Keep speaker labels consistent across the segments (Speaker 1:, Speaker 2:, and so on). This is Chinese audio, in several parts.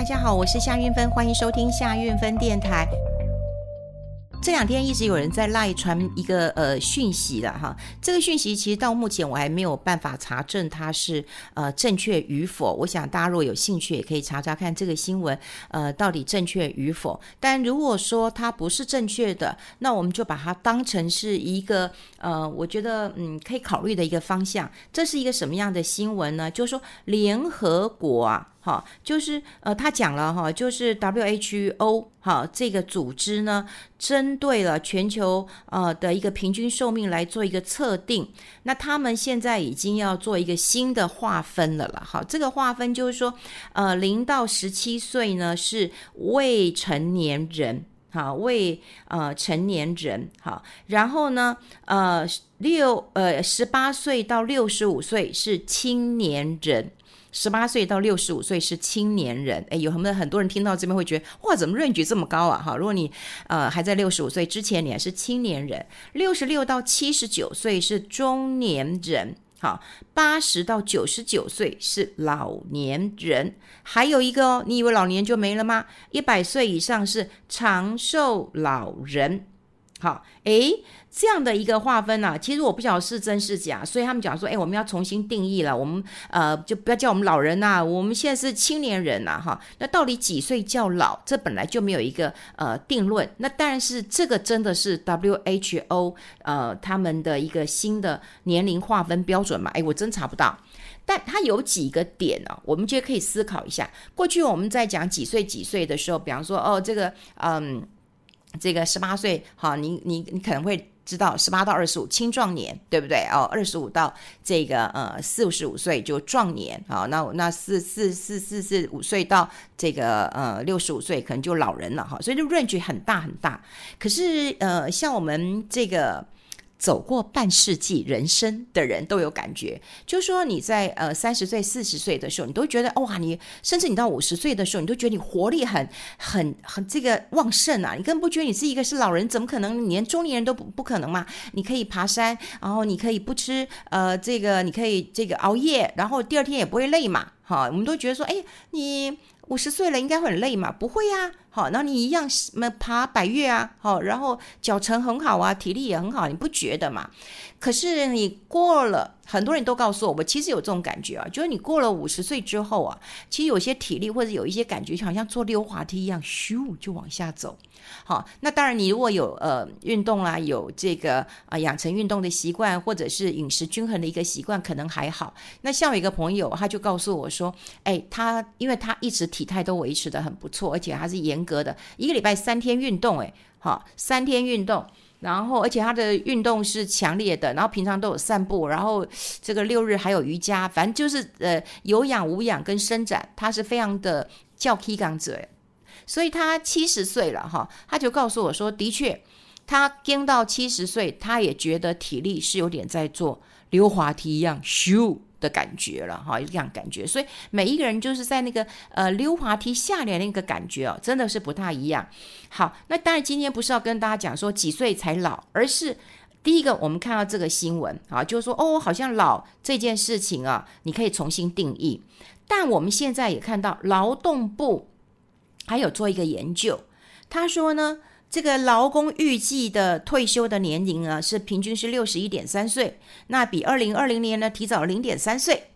Speaker 1: 大家好，我是夏韵芬，欢迎收听夏韵芬电台。这两天一直有人在赖传一个呃讯息了哈，这个讯息其实到目前我还没有办法查证它是呃正确与否。我想大家如果有兴趣，也可以查查看这个新闻呃到底正确与否。但如果说它不是正确的，那我们就把它当成是一个呃，我觉得嗯可以考虑的一个方向。这是一个什么样的新闻呢？就是说联合国啊。好，就是呃，他讲了哈，就是 WHO 哈这个组织呢，针对了全球呃的一个平均寿命来做一个测定。那他们现在已经要做一个新的划分了了。好，这个划分就是说，呃，零到十七岁呢是未成年人，哈，未呃成年人，哈，然后呢，呃六呃十八岁到六十五岁是青年人。十八岁到六十五岁是青年人，诶，有很多很多人听到这边会觉得，哇，怎么 range 这么高啊？哈，如果你呃还在六十五岁之前，你还是青年人；六十六到七十九岁是中年人，好，八十到九十九岁是老年人，还有一个哦，你以为老年就没了吗？一百岁以上是长寿老人。好，诶，这样的一个划分呢、其实我不晓得是真是假，所以他们讲说，诶，我们要重新定义了，我们呃就不要叫我们老人呐、啊，我们现在是青年人呐、啊，哈，那到底几岁叫老？这本来就没有一个呃定论，那但是这个真的是 WHO 呃他们的一个新的年龄划分标准嘛？诶，我真查不到，但它有几个点呢、我们觉得可以思考一下。过去我们在讲几岁几岁的时候，比方说哦这个嗯。这个十八岁，哈，你你你可能会知道，十八到二十五青壮年，对不对？哦，二十五到这个呃四五十五岁就壮年，好，那那四四四四四五岁到这个呃六十五岁可能就老人了，哈，所以这 range 很大很大。可是呃，像我们这个。走过半世纪人生的人都有感觉，就是说你在呃三十岁、四十岁的时候，你都觉得哇，你甚至你到五十岁的时候，你都觉得你活力很、很、很这个旺盛啊！你根本不觉得你是一个是老人，怎么可能？你连中年人都不不可能嘛？你可以爬山，然后你可以不吃呃这个，你可以这个熬夜，然后第二天也不会累嘛？哈，我们都觉得说，哎，你五十岁了应该会很累嘛？不会呀。好，那你一样什么爬百越啊？好，然后脚程很好啊，体力也很好，你不觉得嘛？可是你过了，很多人都告诉我，我其实有这种感觉啊，就是你过了五十岁之后啊，其实有些体力或者有一些感觉，好像坐溜滑梯一样，咻就往下走。好，那当然你如果有呃运动啦，有这个啊、养成运动的习惯，或者是饮食均衡的一个习惯，可能还好。那像我一个朋友，他就告诉我说，哎，他因为他一直体态都维持得很不错，而且他是严。格的一个礼拜三天运动，哎，好，三天运动，然后而且他的运动是强烈的，然后平常都有散步，然后这个六日还有瑜伽，反正就是呃有氧无氧跟伸展，他是非常的较 K 刚者，所以他七十岁了哈，他就告诉我说，的确他跟到七十岁，他也觉得体力是有点在做溜滑梯一样咻。的感觉了哈，这样感觉，所以每一个人就是在那个呃溜滑梯下来那个感觉哦，真的是不太一样。好，那当然今天不是要跟大家讲说几岁才老，而是第一个我们看到这个新闻啊，就是说哦，好像老这件事情啊，你可以重新定义。但我们现在也看到劳动部还有做一个研究，他说呢。这个劳工预计的退休的年龄啊，是平均是六十一点三岁，那比二零二零年呢提早零点三岁。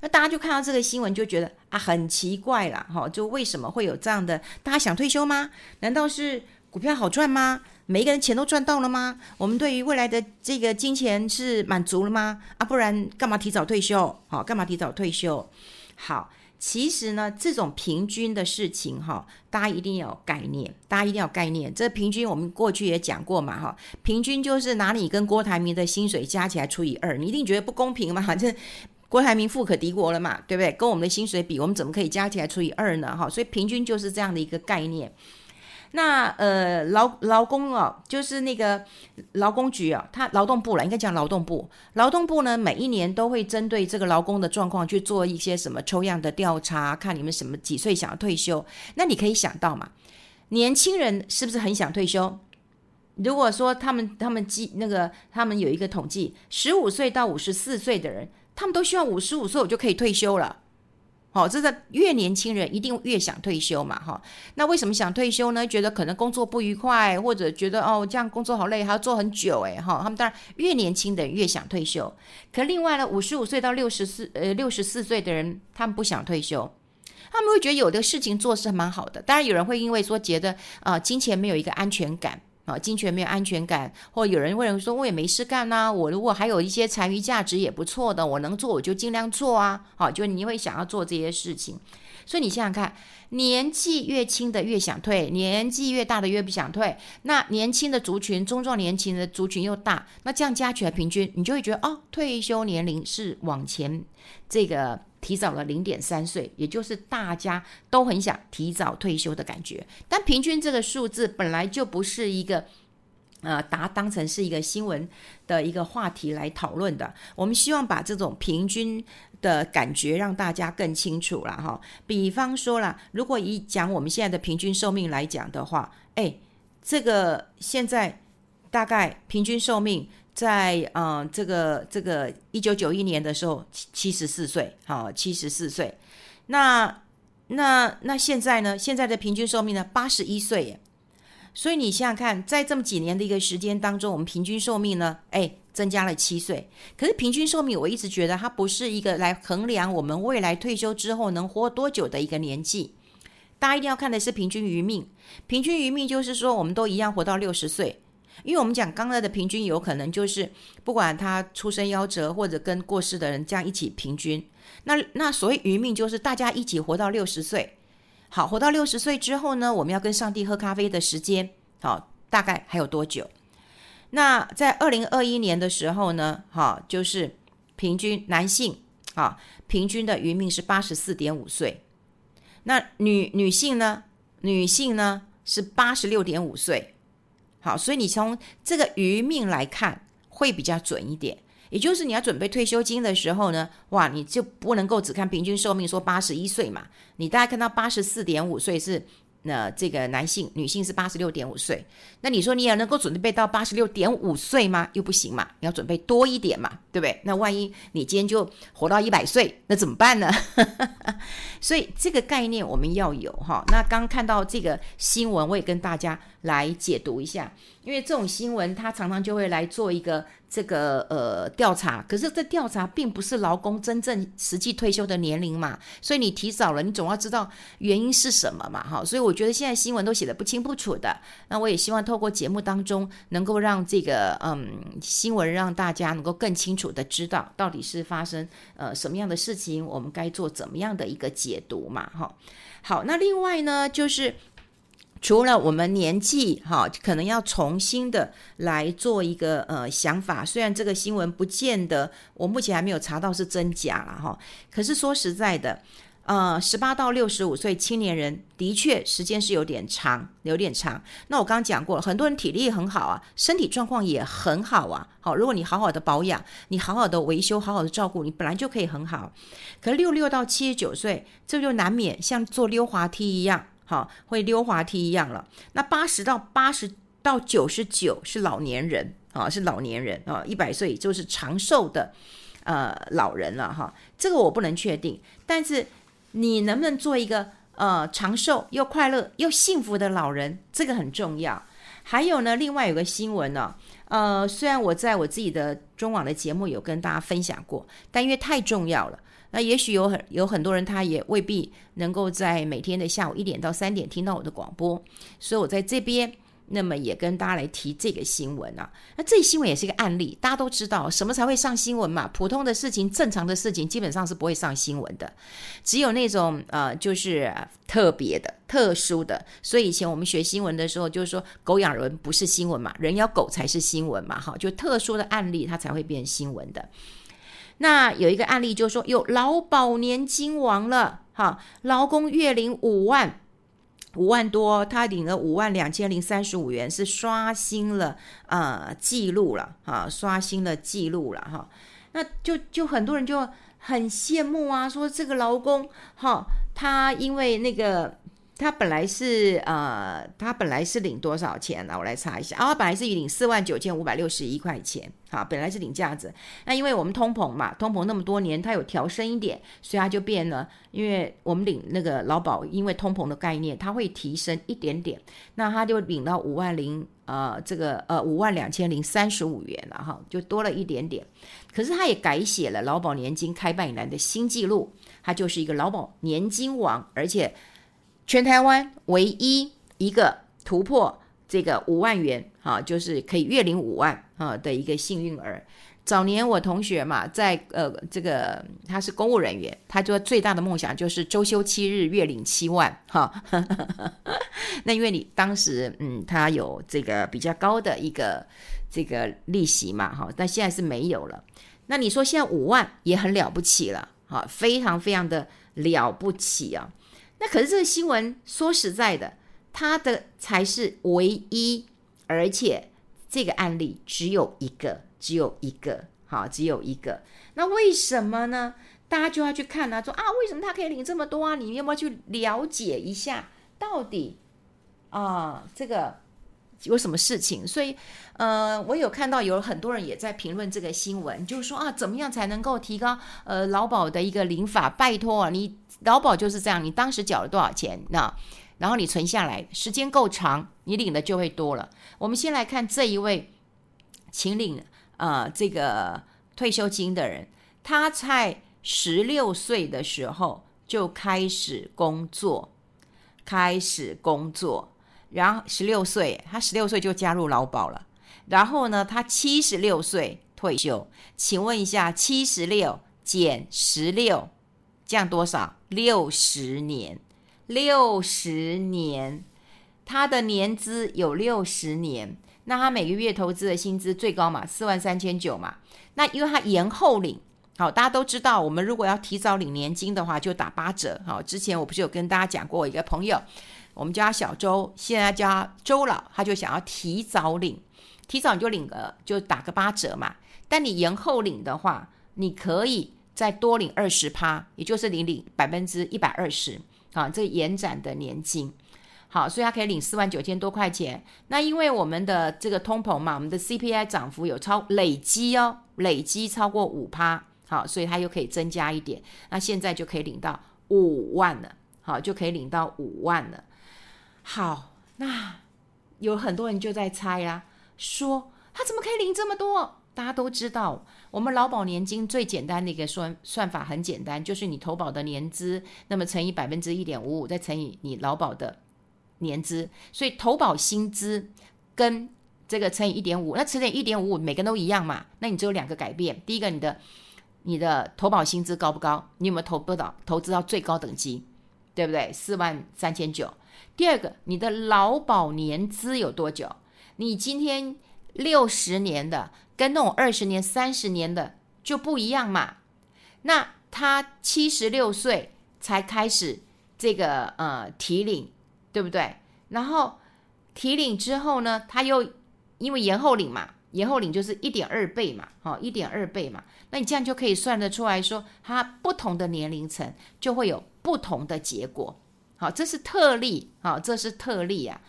Speaker 1: 那大家就看到这个新闻，就觉得啊很奇怪了哈，就为什么会有这样的？大家想退休吗？难道是股票好赚吗？每一个人钱都赚到了吗？我们对于未来的这个金钱是满足了吗？啊，不然干嘛提早退休？好，干嘛提早退休？好。其实呢，这种平均的事情哈，大家一定要有概念，大家一定要有概念。这平均我们过去也讲过嘛哈，平均就是拿你跟郭台铭的薪水加起来除以二，你一定觉得不公平嘛？反正郭台铭富可敌国了嘛，对不对？跟我们的薪水比，我们怎么可以加起来除以二呢？哈，所以平均就是这样的一个概念。那呃劳劳工哦，就是那个劳工局啊，他劳动部了，应该讲劳动部。劳动部呢，每一年都会针对这个劳工的状况去做一些什么抽样的调查，看你们什么几岁想要退休。那你可以想到嘛，年轻人是不是很想退休？如果说他们他们记那个他们有一个统计，十五岁到五十四岁的人，他们都希望五十五岁我就可以退休了。好，这个越年轻人一定越想退休嘛，哈。那为什么想退休呢？觉得可能工作不愉快，或者觉得哦，这样工作好累，还要做很久，哎，哈。他们当然越年轻的人越想退休。可另外呢，五十五岁到六十四，呃，六十四岁的人，他们不想退休，他们会觉得有的事情做是蛮好的。当然，有人会因为说觉得啊、金钱没有一个安全感。啊，金钱没有安全感，或有人问说，我也没事干呐，我如果还有一些残余价值也不错的，我能做我就尽量做啊。好，就你会想要做这些事情，所以你想想看，年纪越轻的越想退，年纪越大的越不想退。那年轻的族群、中壮年轻的族群又大，那这样加起来平均，你就会觉得哦，退休年龄是往前这个。提早了零点三岁，也就是大家都很想提早退休的感觉。但平均这个数字本来就不是一个，呃，答当成是一个新闻的一个话题来讨论的。我们希望把这种平均的感觉让大家更清楚了哈。比方说啦，如果以讲我们现在的平均寿命来讲的话，哎，这个现在大概平均寿命。在嗯、这个这个一九九一年的时候，七七十四岁，好，七十四岁。那那那现在呢？现在的平均寿命呢？八十一岁耶。所以你想想看，在这么几年的一个时间当中，我们平均寿命呢，哎，增加了七岁。可是平均寿命，我一直觉得它不是一个来衡量我们未来退休之后能活多久的一个年纪。大家一定要看的是平均余命。平均余命就是说，我们都一样活到六十岁。因为我们讲刚才的平均有可能就是不管他出生夭折或者跟过世的人这样一起平均，那那所谓余命就是大家一起活到六十岁，好，活到六十岁之后呢，我们要跟上帝喝咖啡的时间，好，大概还有多久？那在二零二一年的时候呢，好，就是平均男性啊，平均的余命是八十四点五岁，那女女性呢，女性呢是八十六点五岁。好，所以你从这个余命来看，会比较准一点。也就是你要准备退休金的时候呢，哇，你就不能够只看平均寿命，说八十一岁嘛，你大概看到八十四点五岁是。那这个男性、女性是八十六点五岁，那你说你也能够准备到八十六点五岁吗？又不行嘛，你要准备多一点嘛，对不对？那万一你今天就活到一百岁，那怎么办呢？所以这个概念我们要有哈。那刚看到这个新闻，我也跟大家来解读一下，因为这种新闻它常常就会来做一个。这个呃调查，可是这调查并不是劳工真正实际退休的年龄嘛，所以你提早了，你总要知道原因是什么嘛，哈，所以我觉得现在新闻都写得不清不楚的，那我也希望透过节目当中能够让这个嗯新闻让大家能够更清楚的知道到底是发生呃什么样的事情，我们该做怎么样的一个解读嘛，哈，好，那另外呢就是。除了我们年纪哈，可能要重新的来做一个呃想法。虽然这个新闻不见得，我目前还没有查到是真假了哈。可是说实在的，呃，十八到六十五岁青年人的确时间是有点长，有点长。那我刚刚讲过，很多人体力很好啊，身体状况也很好啊。好，如果你好好的保养，你好好的维修，好好的照顾，你本来就可以很好。可六六到七十九岁，这就难免像坐溜滑梯一样。啊，会溜滑梯一样了。那八十到八十到九十九是老年人啊，是老年人啊，一百岁就是长寿的呃老人了哈。这个我不能确定，但是你能不能做一个呃长寿又快乐又幸福的老人，这个很重要。还有呢，另外有个新闻呢，呃，虽然我在我自己的中网的节目有跟大家分享过，但因为太重要了。那也许有很有很多人，他也未必能够在每天的下午一点到三点听到我的广播，所以我在这边，那么也跟大家来提这个新闻啊。那这新闻也是一个案例，大家都知道什么才会上新闻嘛？普通的事情、正常的事情，基本上是不会上新闻的，只有那种呃，就是特别的、特殊的。所以以前我们学新闻的时候，就是说狗咬人不是新闻嘛，人咬狗才是新闻嘛，哈，就特殊的案例它才会变新闻的。那有一个案例，就说有劳保年金亡了，哈，劳工月领五万，五万多，他领了五万两千零三十五元，是刷新了呃记录了，哈，刷新了记录了，哈，那就就很多人就很羡慕啊，说这个劳工，哈，他因为那个他本来是呃，他本来是领多少钱呢？我来查一下啊，本来是领四万九千五百六十一块钱，好，本来是领这样子。那因为我们通膨嘛，通膨那么多年，它有调升一点，所以它就变了。因为我们领那个劳保，因为通膨的概念，它会提升一点点，那他就领到五万零呃这个呃五万两千零三十五元了哈，就多了一点点。可是他也改写了劳保年金开办以来的新纪录，他就是一个劳保年金王，而且。全台湾唯一一个突破这个五万元，哈，就是可以月领五万啊的一个幸运儿。早年我同学嘛，在呃这个他是公务人员，他说最大的梦想就是周休七日，月领七万，哈。那因为你当时嗯，他有这个比较高的一个这个利息嘛，哈，但现在是没有了。那你说现在五万也很了不起了，哈，非常非常的了不起啊。那可是这个新闻，说实在的，他的才是唯一，而且这个案例只有一个，只有一个，好，只有一个。那为什么呢？大家就要去看啊，说啊，为什么他可以领这么多啊？你要不要去了解一下，到底啊，这个有什么事情？所以，呃，我有看到有很多人也在评论这个新闻，就是说啊，怎么样才能够提高呃劳保的一个领法？拜托啊，你。劳保就是这样，你当时缴了多少钱，那然后你存下来，时间够长，你领的就会多了。我们先来看这一位请领呃这个退休金的人，他在十六岁的时候就开始工作，开始工作，然后十六岁，他十六岁就加入劳保了，然后呢，他七十六岁退休。请问一下，七十六减十六。这样多少？六十年，六十年，他的年资有六十年，那他每个月投资的薪资最高嘛，四万三千九嘛。那因为他延后领，好，大家都知道，我们如果要提早领年金的话，就打八折。好，之前我不是有跟大家讲过，一个朋友，我们叫他小周，现在叫周老，他就想要提早领，提早你就领个，就打个八折嘛。但你延后领的话，你可以。再多领二十趴，也就是领领百分之一百二十，啊，这延展的年金，好，所以他可以领四万九千多块钱。那因为我们的这个通膨嘛，我们的 CPI 涨幅有超累积哦，累积超过五趴，好，所以他又可以增加一点。那现在就可以领到五万了，好，就可以领到五万了。好，那有很多人就在猜啊，说他怎么可以领这么多？大家都知道，我们劳保年金最简单的一个算算法很简单，就是你投保的年资，那么乘以百分之一点五五，再乘以你劳保的年资，所以投保薪资跟这个乘以一点五，那乘以一点五五，每个人都一样嘛？那你只有两个改变，第一个你的你的投保薪资高不高？你有没有投不到投资到最高等级，对不对？四万三千九。第二个，你的劳保年资有多久？你今天六十年的。跟那种二十年、三十年的就不一样嘛。那他七十六岁才开始这个呃提领，对不对？然后提领之后呢，他又因为延后领嘛，延后领就是一点二倍嘛，好，一点二倍嘛。那你这样就可以算得出来说，他不同的年龄层就会有不同的结果。好，这是特例，好，这是特例啊。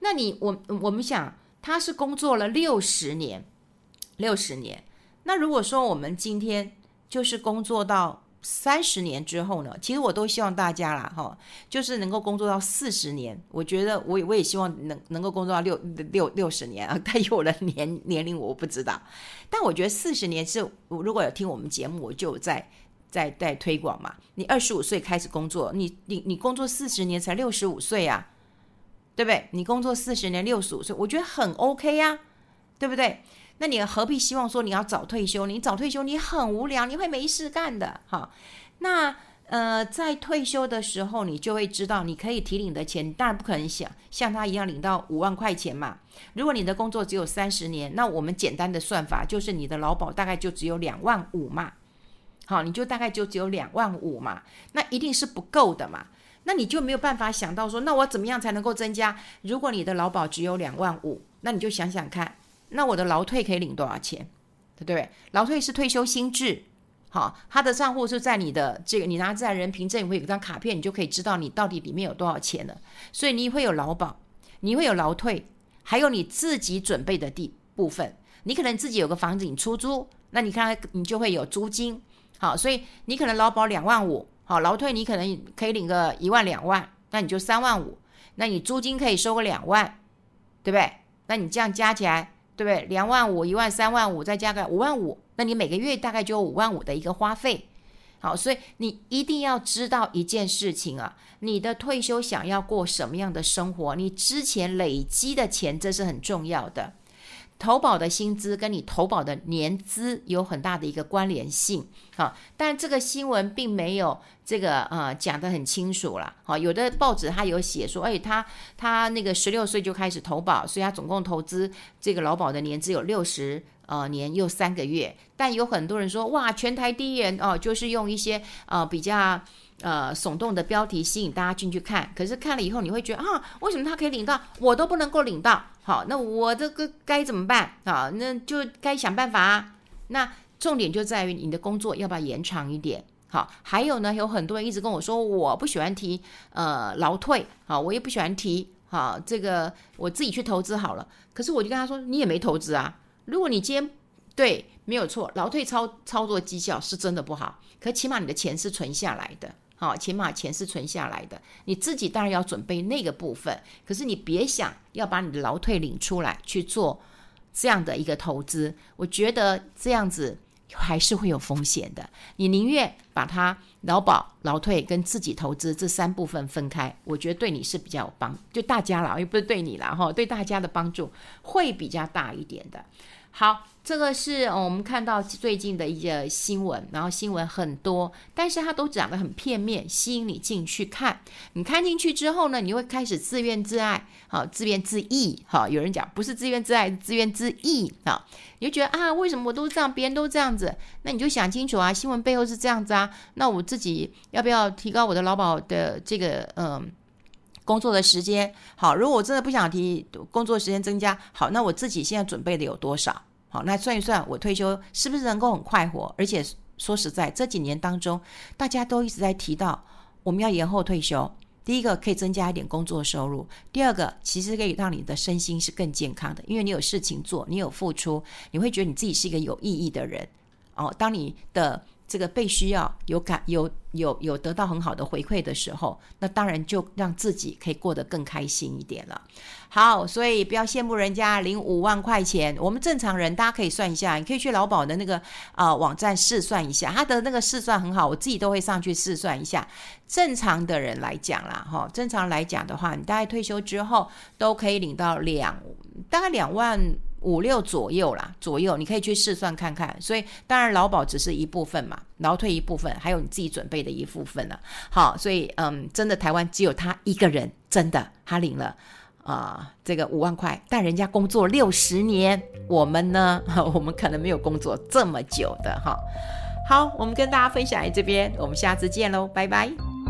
Speaker 1: 那你我我们想，他是工作了六十年。六十年，那如果说我们今天就是工作到三十年之后呢？其实我都希望大家啦，哈，就是能够工作到四十年。我觉得我也我也希望能能够工作到六六六十年啊。但有的年年龄我不知道，但我觉得四十年是，如果有听我们节目，我就在在在推广嘛。你二十五岁开始工作，你你你工作四十年才六十五岁啊，对不对？你工作四十年六十五岁，我觉得很 OK 呀，对不对？那你何必希望说你要早退休？你早退休，你很无聊，你会没事干的。哈，那呃，在退休的时候，你就会知道你可以提领的钱，当然不可能想像他一样领到五万块钱嘛。如果你的工作只有三十年，那我们简单的算法就是你的劳保大概就只有两万五嘛。好，你就大概就只有两万五嘛，那一定是不够的嘛。那你就没有办法想到说，那我怎么样才能够增加？如果你的劳保只有两万五，那你就想想看。那我的劳退可以领多少钱？对不对？劳退是退休新制好，他的账户是在你的这个，你拿自然人凭证会有一张卡片，你就可以知道你到底里面有多少钱了。所以你会有劳保，你会有劳退，还有你自己准备的地部分。你可能自己有个房子，你出租，那你看你就会有租金。好，所以你可能劳保两万五，好，劳退你可能可以领个一万两万，那你就三万五。那你租金可以收个两万，对不对？那你这样加起来，对不对？两万五、一万、三万五，再加个五万五。那你每个月大概就有五万五的一个花费，好，所以你一定要知道一件事情啊，你的退休想要过什么样的生活，你之前累积的钱，这是很重要的。投保的薪资跟你投保的年资有很大的一个关联性，啊，但这个新闻并没有这个呃讲得很清楚了，好，有的报纸他有写说，哎，他他那个十六岁就开始投保，所以他总共投资这个劳保的年资有六十呃年又三个月，但有很多人说，哇，全台第一人哦，就是用一些呃比较。呃，耸动的标题吸引大家进去看，可是看了以后你会觉得啊，为什么他可以领到，我都不能够领到？好，那我这个该怎么办啊？那就该想办法啊。那重点就在于你的工作要不要延长一点？好，还有呢，有很多人一直跟我说，我不喜欢提呃劳退，好，我也不喜欢提好这个，我自己去投资好了。可是我就跟他说，你也没投资啊。如果你今天对没有错，劳退操操作绩效是真的不好，可起码你的钱是存下来的。好，起码钱是存下来的，你自己当然要准备那个部分。可是你别想要把你的劳退领出来去做这样的一个投资，我觉得这样子还是会有风险的。你宁愿把它劳保、劳退跟自己投资这三部分分开，我觉得对你是比较有帮，就大家了，又不是对你了哈，对大家的帮助会比较大一点的。好，这个是我们看到最近的一个新闻，然后新闻很多，但是它都讲得很片面，吸引你进去看。你看进去之后呢，你会开始自怨自艾，好，自怨自艾。好，有人讲不是自怨自艾，自怨自艾啊，你就觉得啊，为什么我都这样，别人都这样子？那你就想清楚啊，新闻背后是这样子啊，那我自己要不要提高我的劳保的这个嗯？工作的时间好，如果我真的不想提工作时间增加，好，那我自己现在准备的有多少？好，那算一算，我退休是不是能够很快活？而且说实在，这几年当中，大家都一直在提到我们要延后退休。第一个可以增加一点工作收入，第二个其实可以让你的身心是更健康的，因为你有事情做，你有付出，你会觉得你自己是一个有意义的人。哦，当你的。这个被需要有感有有有得到很好的回馈的时候，那当然就让自己可以过得更开心一点了。好，所以不要羡慕人家领五万块钱，我们正常人大家可以算一下，你可以去劳保的那个啊、呃、网站试算一下，他的那个试算很好，我自己都会上去试算一下。正常的人来讲啦，哈，正常来讲的话，你大概退休之后都可以领到两大概两万。五六左右啦，左右你可以去试算看看。所以当然劳保只是一部分嘛，劳退一部分，还有你自己准备的一部分了。好，所以嗯，真的台湾只有他一个人，真的他领了啊、这个五万块，但人家工作六十年，我们呢，我们可能没有工作这么久的哈。好，我们跟大家分享在这边，我们下次见喽，拜拜。